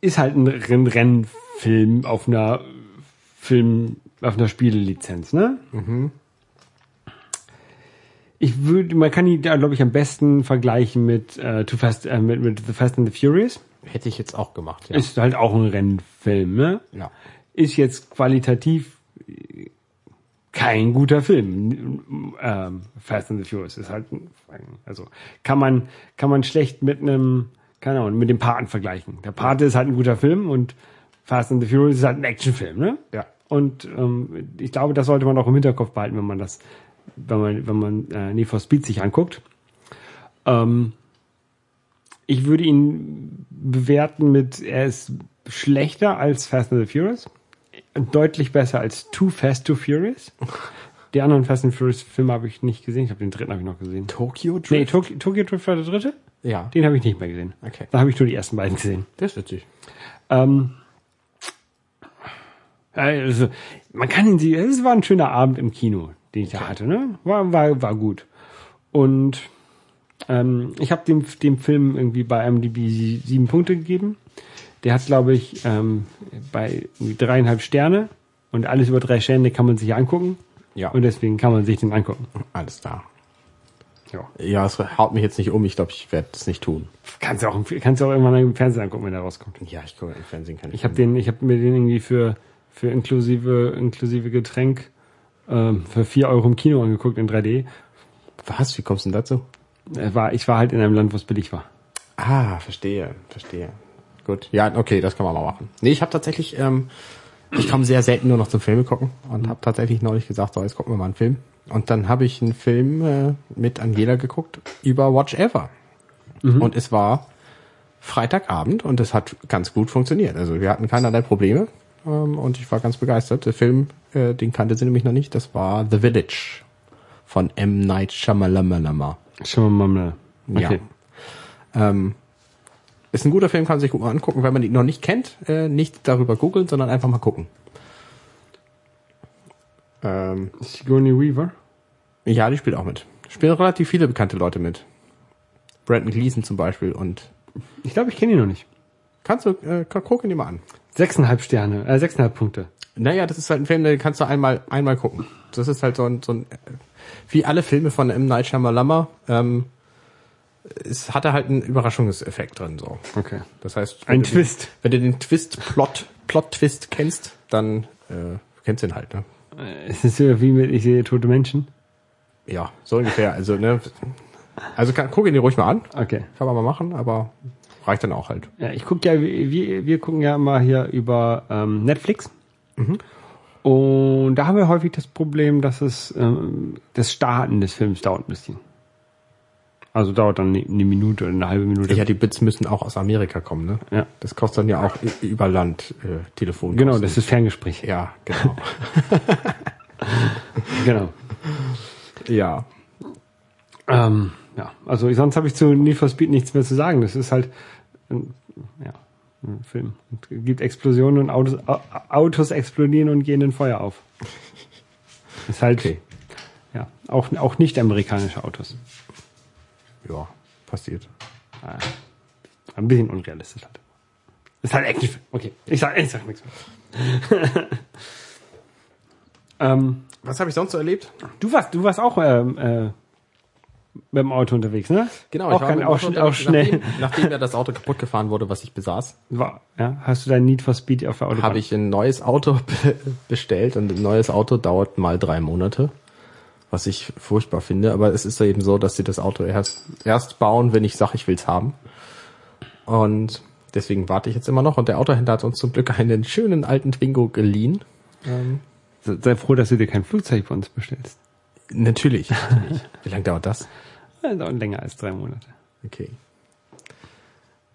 ist halt ein Renn Rennfilm auf einer Film auf einer Spielelizenz, ne? Ich würde, man kann die da glaube ich am besten vergleichen mit äh, Too Fast, äh, mit, mit The Fast and the Furious. Hätte ich jetzt auch gemacht, ja. Ist halt auch ein Rennfilm, ne? ja. Ist jetzt qualitativ kein guter Film. Ähm, Fast and the Furious ist halt, also kann man kann man schlecht mit einem, keine Ahnung, mit dem Paten vergleichen. Der Pate ist halt ein guter Film und Fast and the Furious ist halt ein Actionfilm, ne? Ja. und ähm, ich glaube, das sollte man auch im Hinterkopf behalten, wenn man das, wenn man, wenn man äh, Need for Speed sich anguckt. Ähm, ich würde ihn bewerten mit, er ist schlechter als Fast and the Furious, deutlich besser als Too Fast, Too Furious. Die anderen Fast and Furious Filme habe ich nicht gesehen. Ich habe den dritten habe ich noch gesehen. Tokyo Drift? Nee, Tokyo, Tokyo Drift war der dritte. Ja. Den habe ich nicht mehr gesehen. Okay. Da habe ich nur die ersten beiden gesehen. Das ist witzig. Ähm, also, man kann ihn sehen, es war ein schöner Abend im Kino, den ich da hatte, ne? War, war, war gut. Und ähm, ich habe dem, dem Film irgendwie bei IMDb sieben Punkte gegeben. Der hat, glaube ich, ähm, bei dreieinhalb Sterne und alles über drei Sterne kann man sich angucken. Ja. Und deswegen kann man sich den angucken. Alles klar. Ja. Ja, es haut mich jetzt nicht um. Ich glaube, ich werde das nicht tun. Kannst du auch, kannst du auch irgendwann im Fernsehen angucken, wenn der rauskommt. Ja, ich gucke im Fernsehen kann Ich habe den, ich habe mir den irgendwie für für inklusive inklusive Getränk ähm, für vier Euro im Kino angeguckt in 3D. Was? Wie kommst du denn dazu? Äh, War, ich war halt in einem Land, wo es billig war. Ah, verstehe, verstehe. Gut. Ja, okay, das kann man mal machen. Nee, ich habe tatsächlich, ähm, ich komme sehr selten nur noch zum Filme gucken und habe tatsächlich neulich gesagt, so, jetzt gucken wir mal einen Film. Und dann habe ich einen Film äh, mit Angela geguckt über Watch Ever. Und es war Freitagabend und es hat ganz gut funktioniert. Also wir hatten keinerlei Probleme ähm, und ich war ganz begeistert. Der Film, äh, den kannte sie nämlich noch nicht, das war The Village von M. Night Shyamalan. Wir mal. Ja. Ähm, ist ein guter Film, kann man sich gut mal angucken. Wenn man ihn noch nicht kennt, äh, nicht darüber googeln, sondern einfach mal gucken. Ähm, Sigourney Weaver. ja, die spielt auch mit. Spielen relativ viele bekannte Leute mit. Brandon Gleason zum Beispiel und Ich glaube, ich kenne ihn noch nicht. kannst du, äh, gu- gucken die mal an. Sechseinhalb Sterne, äh, sechseinhalb Punkte. Naja, das ist halt ein Film, den kannst du einmal, einmal gucken. Das ist halt so ein, so ein äh, wie alle Filme von M. Night Shyamalan, ähm, es hatte halt einen Überraschungseffekt drin, so. Okay. Das heißt, Ein du Twist. Den, wenn du den Twist, Plot, Plot-Twist kennst, dann äh, kennst du ihn halt, ne? Es ist so wie mit Ich sehe tote Menschen. Ja, so ungefähr. Also, ne? Also kann, guck ihn dir ruhig mal an. Okay. Kann man mal machen, aber reicht dann auch halt. Ja, ich gucke ja, wir, wir gucken ja immer hier über ähm, Netflix. Und da haben wir häufig das Problem, dass es ähm, das Starten des Films dauert ein bisschen. Also dauert dann eine Minute oder eine halbe Minute. Ja, die Bits müssen auch aus Amerika kommen, ne? Ja. Das kostet dann ja auch über Land äh, Telefon. Genau, das ist Ferngespräch. Ja, genau. Genau. ja. Ähm, ja, also sonst habe ich zu Need for Speed nichts mehr zu sagen. Das ist halt ein, ja, ein Film. Es gibt Explosionen und Autos, Au- Autos explodieren und gehen in Feuer auf. Ist halt Okay. ja auch auch nicht amerikanische Autos. Ja, passiert. Ein bisschen unrealistisch halt. Ist halt Action. Okay, ich sag, ich sag nichts mehr. ähm, Was habe ich sonst so erlebt? du warst, du warst auch ähm, äh, mit dem Auto unterwegs, ne? auch, dem auch, Auto schn- auch unterwegs, schnell. Nachdem, nachdem ja das Auto kaputt gefahren wurde, was ich besaß, War, ja, hast du dein Need for Speed auf der Autobahn? habe ich ein neues Auto be- bestellt und ein neues Auto dauert mal drei Monate, was ich furchtbar finde. Aber es ist ja eben so, dass sie das Auto erst, erst bauen, wenn ich sage, ich will's haben. Und deswegen warte ich jetzt immer noch. Und der Autohändler hat uns zum Glück einen schönen alten Twingo geliehen. Sei sei froh, dass du dir kein Flugzeug bei uns bestellst. Natürlich. natürlich. Wie lange dauert das? Das dauert länger als drei Monate. Okay.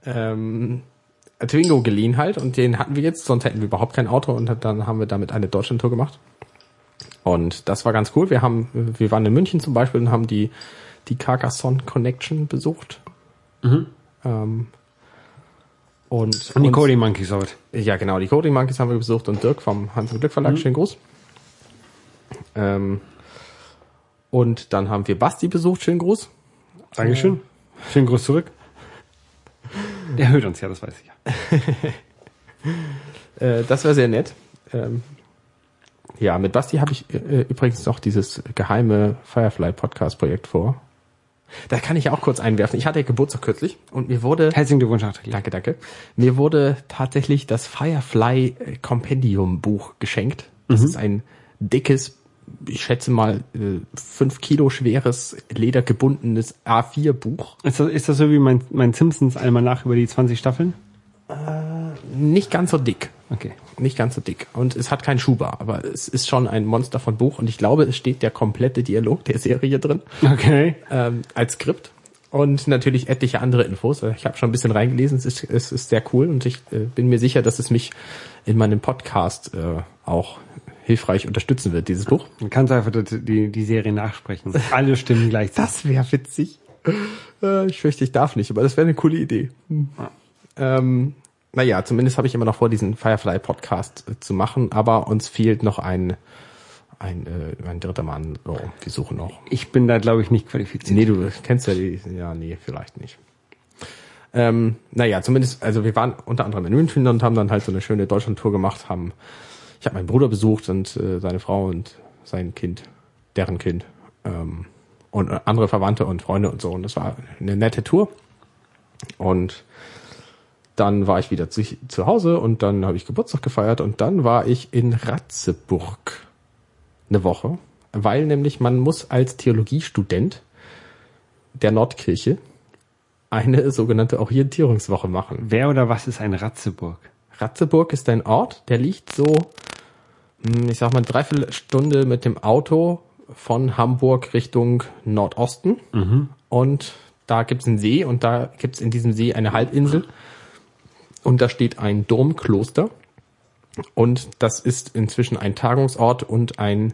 Ähm, Twingo geliehen halt und den hatten wir jetzt, sonst hätten wir überhaupt kein Auto und dann haben wir damit eine Deutschlandtour gemacht. Und das war ganz cool. Wir haben, wir waren in München zum Beispiel und haben die, die Carcassonne Connection besucht. Ähm, und, Und die Coding Monkeys out. ja, genau, die Coding Monkeys haben wir besucht und Dirk vom Hans und Glück Verlag, schönen Gruß. Ähm, und dann haben wir Basti besucht, schönen Gruß. Dankeschön. Schönen Gruß zurück. Der hört uns ja, das weiß ich ja. Äh, das wäre sehr nett. Ähm, ja, mit Basti habe ich äh, übrigens noch dieses geheime Firefly Podcast Projekt vor. Da kann ich ja auch kurz einwerfen. Ich hatte Geburtstag kürzlich und mir wurde Herzlichen Glückwunsch nachträglich. Danke, danke. Mir wurde tatsächlich das Firefly äh, Compendium Buch geschenkt. Das ist ein dickes, ich schätze mal äh, fünf Kilo schweres, ledergebundenes A4 Buch. Ist das, ist das so wie mein, mein Simpsons Almanach über die 20 Staffeln? Nicht ganz so dick. Okay. Nicht ganz so dick. Und es hat keinen Schuber, aber es ist schon ein Monster von Buch und ich glaube, es steht der komplette Dialog der Serie drin. Okay. Ähm, als Skript. Und natürlich etliche andere Infos. Ich habe schon ein bisschen reingelesen, es ist, es ist sehr cool und ich äh, bin mir sicher, dass es mich in meinem Podcast äh, auch hilfreich unterstützen wird, dieses Buch. Du kannst einfach die, die Serie nachsprechen. Alle Stimmen gleichzeitig. Das wäre witzig. Äh, ich fürchte, ich darf nicht, aber das wäre eine coole Idee. Ähm, naja, zumindest habe ich immer noch vor, diesen Firefly-Podcast äh, zu machen, aber uns fehlt noch ein, ein, äh, ein dritter Mann. So, wir suchen noch. Ich bin da, glaube ich, nicht qualifiziert. Nee, du kennst ja die, ja, nee, vielleicht nicht. Ähm, naja, zumindest, also wir waren unter anderem in München und haben dann halt so eine schöne Deutschland-Tour gemacht, haben, ich habe meinen Bruder besucht und äh, seine Frau und sein Kind, deren Kind, ähm, und andere Verwandte und Freunde und so. Und das war eine nette Tour. Und dann war ich wieder zu, zu Hause und dann habe ich Geburtstag gefeiert und dann war ich in Ratzeburg eine Woche, weil nämlich man muss als Theologiestudent der Nordkirche eine sogenannte Orientierungswoche machen. Wer oder was ist ein Ratzeburg? Ratzeburg ist ein Ort, der liegt so, hm, ich sag mal, dreiviertel Stunde mit dem Auto von Hamburg Richtung Nordosten. Mhm. Und da gibt's einen See und da gibt's in diesem See eine Halbinsel. Und da steht ein Domkloster. Und das ist inzwischen ein Tagungsort und ein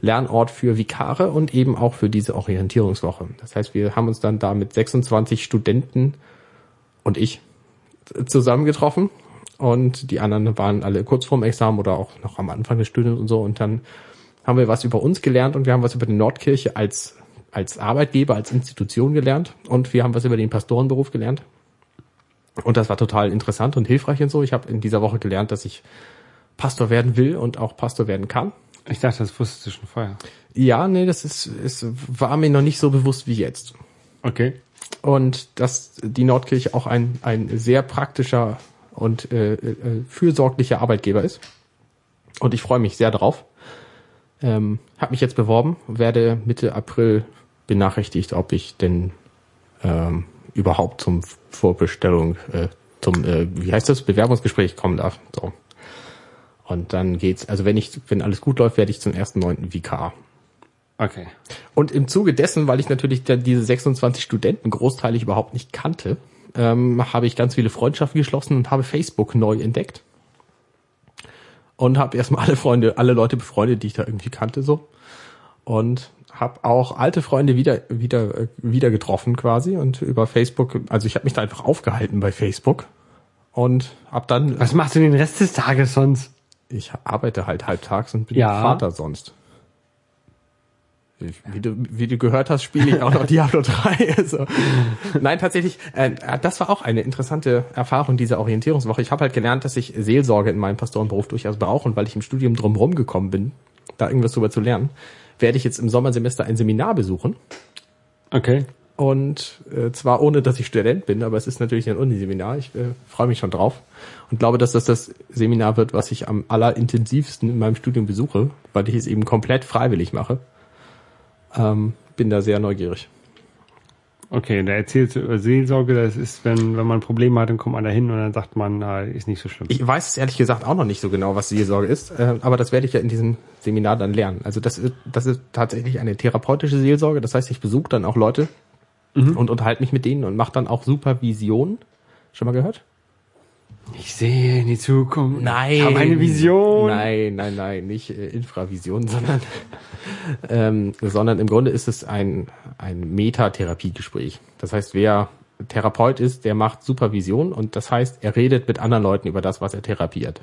Lernort für Vikare und eben auch für diese Orientierungswoche. Das heißt, wir haben uns dann da mit 26 Studenten und ich zusammengetroffen und die anderen waren alle kurz vorm Examen oder auch noch am Anfang des Studiums und so und dann haben wir was über uns gelernt und wir haben was über die Nordkirche als als Arbeitgeber, als Institution gelernt und wir haben was über den Pastorenberuf gelernt. Und das war total interessant und hilfreich und so. Ich habe in dieser Woche gelernt, dass ich Pastor werden will und auch Pastor werden kann. Ich dachte, das wusstest du schon vorher. Ja, nee, das ist, es war mir noch nicht so bewusst wie jetzt. Okay. Und dass die Nordkirche auch ein, ein sehr praktischer und äh, äh, fürsorglicher Arbeitgeber ist. Und ich freue mich sehr drauf. Ähm, habe mich jetzt beworben, werde Mitte April benachrichtigt, ob ich denn ähm, überhaupt zum Vorbestellung, äh, zum, äh, wie heißt das, Bewerbungsgespräch kommen darf. So. Und dann geht's, also wenn ich, wenn alles gut läuft, werde ich zum 1.9. Vikar. Okay. Und im Zuge dessen, weil ich natürlich dann diese 26 Studenten großteilig überhaupt nicht kannte, ähm, habe ich ganz viele Freundschaften geschlossen und habe Facebook neu entdeckt. Und habe erstmal alle Freunde, alle Leute befreundet, die ich da irgendwie kannte, so. Und habe auch alte Freunde wieder wieder äh, wieder getroffen quasi und über Facebook, also ich habe mich da einfach aufgehalten bei Facebook und habe dann Was machst du den Rest des Tages sonst? ich arbeite halt halbtags und bin Ja. Vater sonst. Wie du, wie du gehört hast, spiele ich auch noch Diablo 3. Also. Nein, tatsächlich, äh, das war auch eine interessante Erfahrung dieser Orientierungswoche. Ich habe halt gelernt, dass ich Seelsorge in meinem Pastorenberuf durchaus brauche und weil ich im Studium drum rumgekommen bin, da irgendwas drüber zu lernen, werde ich jetzt im Sommersemester ein Seminar besuchen. Okay. Und äh, zwar ohne, dass ich Student bin, aber es ist natürlich ein Uniseminar. Ich äh, freue mich schon drauf und glaube, dass das das Seminar wird, was ich am allerintensivsten in meinem Studium besuche, weil ich es eben komplett freiwillig mache. Ähm, bin da sehr neugierig. Okay, da erzählst du über Seelsorge, das ist, wenn, wenn man Probleme hat, dann kommt man da hin und dann sagt man, na, ist nicht so schlimm. Ich weiß es ehrlich gesagt auch noch nicht so genau, was Seelsorge ist, äh, aber das werde ich ja in diesem Seminar dann lernen. Also das ist, das ist tatsächlich eine therapeutische Seelsorge. Das heißt, ich besuche dann auch Leute und unterhalte mich mit denen und mache dann auch Supervision. Schon mal gehört? Ich sehe in die Zukunft. Nein. Ich habe eine Vision. Nein, nein, nein, nicht äh, Infravision, sondern, ähm, sondern im Grunde ist es ein, ein Metatherapiegespräch. Das heißt, wer Therapeut ist, der macht Supervision und das heißt, er redet mit anderen Leuten über das, was er therapiert.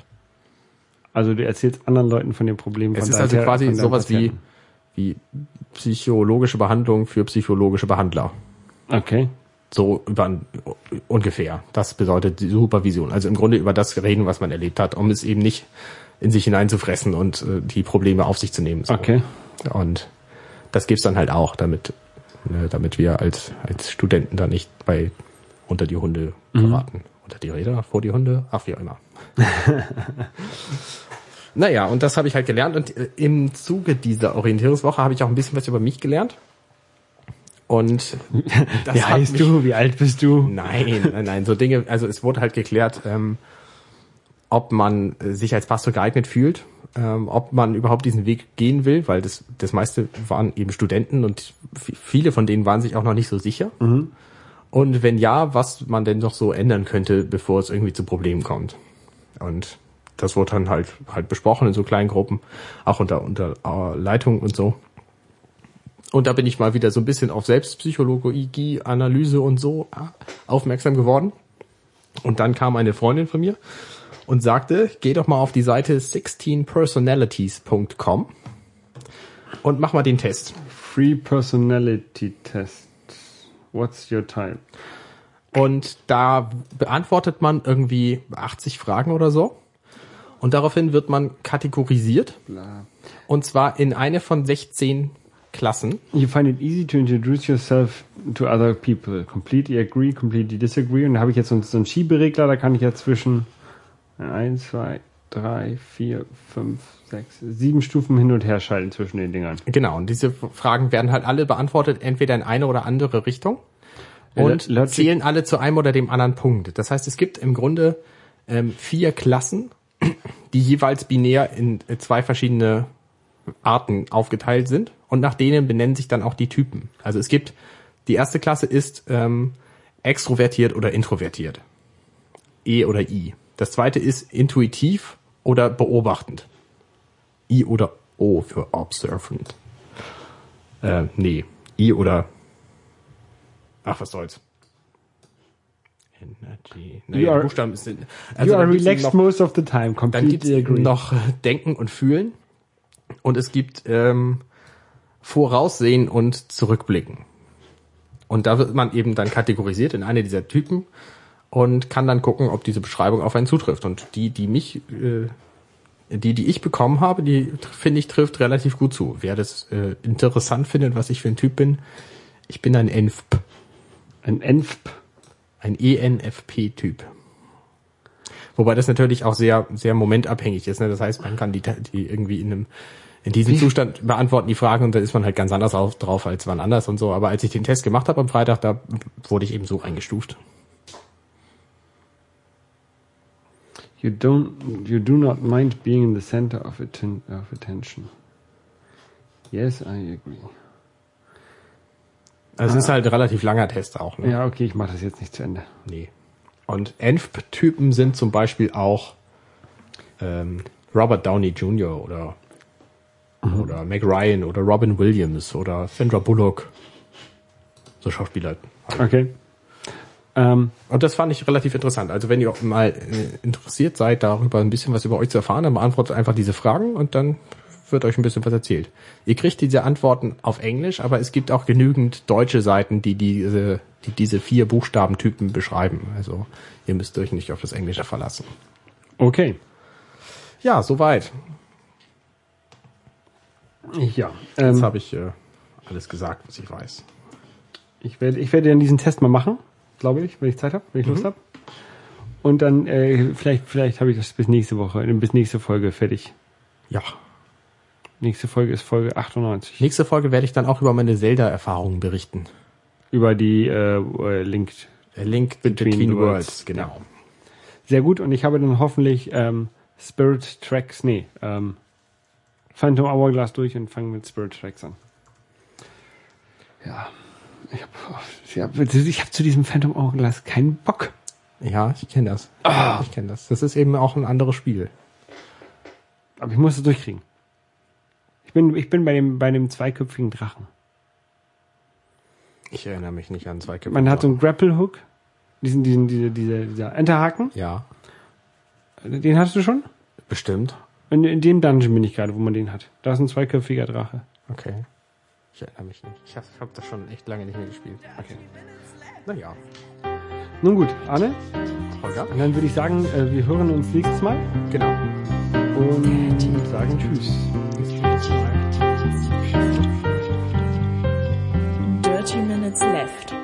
Also du erzählst anderen Leuten von den Problemen Es von ist also Thera- quasi sowas wie, wie psychologische Behandlung für psychologische Behandler. Okay. So über ungefähr. Das bedeutet die Supervision. Also im Grunde über das reden, was man erlebt hat, um es eben nicht in sich hineinzufressen und äh, die Probleme auf sich zu nehmen. So. Okay. Und das gibt's dann halt auch, damit, ne, damit wir als, als Studenten da nicht bei unter die Hunde geraten. Unter die Räder, vor die Hunde, ach wie auch immer. naja, und das habe ich halt gelernt und äh, im Zuge dieser Orientierungswoche habe ich auch ein bisschen was über mich gelernt. Und das Wie heißt mich- du? Wie alt bist du? Nein, nein, nein, so Dinge, also es wurde halt geklärt, ähm, ob man sich als Pastor geeignet fühlt, ähm, ob man überhaupt diesen Weg gehen will, weil das, das meiste waren eben Studenten und viele von denen waren sich auch noch nicht so sicher. Und wenn ja, was man denn noch so ändern könnte, bevor es irgendwie zu Problemen kommt. Und das wurde dann halt halt besprochen in so kleinen Gruppen, auch unter unter äh, Leitung und so. Und da bin ich mal wieder so ein bisschen auf Selbstpsychologie, Analyse und so äh, aufmerksam geworden. Und dann kam eine Freundin von mir und sagte, geh doch mal auf die Seite 16personalities.com und mach mal den Test. Free Personality Test. What's your type? Und da beantwortet man irgendwie 80 Fragen oder so. Und daraufhin wird man kategorisiert. Bla. Und zwar in eine von 16 Klassen. You find it easy to introduce yourself to other people. Completely agree, completely disagree. Und da habe ich jetzt so, einen- Schieberegler, da kann ich ja zwischen 1, 2, 3, 4, 5, 6, 7 Stufen hin und her schalten zwischen den Dingern. Genau. Und diese Fragen werden halt alle beantwortet, entweder in eine oder andere Richtung. Und Logic- zählen alle zu einem oder dem anderen Punkt. Das heißt, es gibt im Grunde ähm, vier Klassen, die jeweils binär in äh, zwei verschiedene Arten aufgeteilt sind. Und nach denen benennen sich dann auch die Typen. Also es gibt, die erste Klasse ist ähm, extrovertiert oder introvertiert. E oder I. Das zweite ist intuitiv oder beobachtend. I oder O für observant. Äh, nee. I oder Ach, was soll's. Energy. You Naja, are- die Buchstaben sind. you Also are dann gibt's relaxed noch, most of the time. dann Completely gibt's agree. noch Denken und Fühlen. Und es gibt ähm, Voraussehen und Zurückblicken. Und da wird man eben dann kategorisiert in eine dieser Typen und kann dann gucken, ob diese Beschreibung auf einen zutrifft. Und die, die mich, äh, die, die ich bekommen habe, die finde ich trifft relativ gut zu. Wer das äh, interessant findet, was ich für ein Typ bin, ich bin ein ENFP, Ein ENFP. ein ENFP-Typ. Wobei das natürlich auch sehr, sehr momentabhängig ist. Ne? Das heißt, man kann die, die irgendwie in einem in diesem Zustand beantworten die Fragen und da ist man halt ganz anders auf, drauf als wann anders und so. Aber als ich den Test gemacht habe am Freitag, da wurde ich eben so eingestuft. You don't, you do not mind being in the center of, atten of attention. Yes, I agree. Also es ist halt ein relativ langer Test auch. Ne? Ja, okay, ich mache das jetzt nicht zu Ende. Nee. Und ENFP-Typen sind zum Beispiel auch ähm, Robert Downey Jr. oder oder Meg Ryan oder Robin Williams oder Sandra Bullock. So Schauspieler. Okay. Ähm, Und das fand ich relativ interessant. Also wenn ihr mal äh, interessiert seid, darüber ein bisschen was über euch zu erfahren, dann beantwortet einfach diese Fragen und dann wird euch ein bisschen was erzählt. Ihr kriegt diese Antworten auf Englisch, aber es gibt auch genügend deutsche Seiten, die diese, die diese vier Buchstabentypen beschreiben. Also ihr müsst euch nicht auf das Englische verlassen. okay. Ja, soweit. Ja. Jetzt Ähm, habe ich äh, alles gesagt, was ich weiß. ich werde ich werde dann diesen Test mal machen, glaube ich, wenn ich Zeit habe, wenn ich Lust habe. Und dann äh, vielleicht vielleicht habe ich das bis nächste Woche, bis nächste Folge fertig. Ja. Nächste Folge ist Folge 98 Nächste Folge werde ich dann auch über meine Zelda-Erfahrungen berichten. über die äh, äh, Linked. A Link Between, the Worlds, Worlds. genau. Sehr gut und ich habe dann hoffentlich ähm, Spirit Tracks, nee, ähm, Phantom Hourglass durch und fange mit Spirit Tracks an. Ja. Ich habe ich hab zu diesem Phantom Hourglass keinen Bock. Ja, ich kenne das. Ich kenne das. Das ist eben auch ein anderes Spiel. Aber ich muss es durchkriegen. Ich bin, ich bin bei dem, bei dem zweiköpfigen Drachen. Ich erinnere mich nicht an zwei Köpfe. Man hat so einen Grapple Hook, diesen, diesen, diese, diese, dieser Enterhaken. Ja, Den hast du schon? bestimmt. In, in dem Dungeon bin ich gerade, wo man den hat. Da ist ein zweiköpfiger Drache. Okay. Ich erinnere mich nicht. Ich habe hab das schon echt lange nicht mehr gespielt. Okay. Naja. Nun gut, Arne, Holger? und dann würde ich sagen, äh, wir hören uns nächstes Mal Genau. Und sagen Tschüss. Dirty Minutes Left.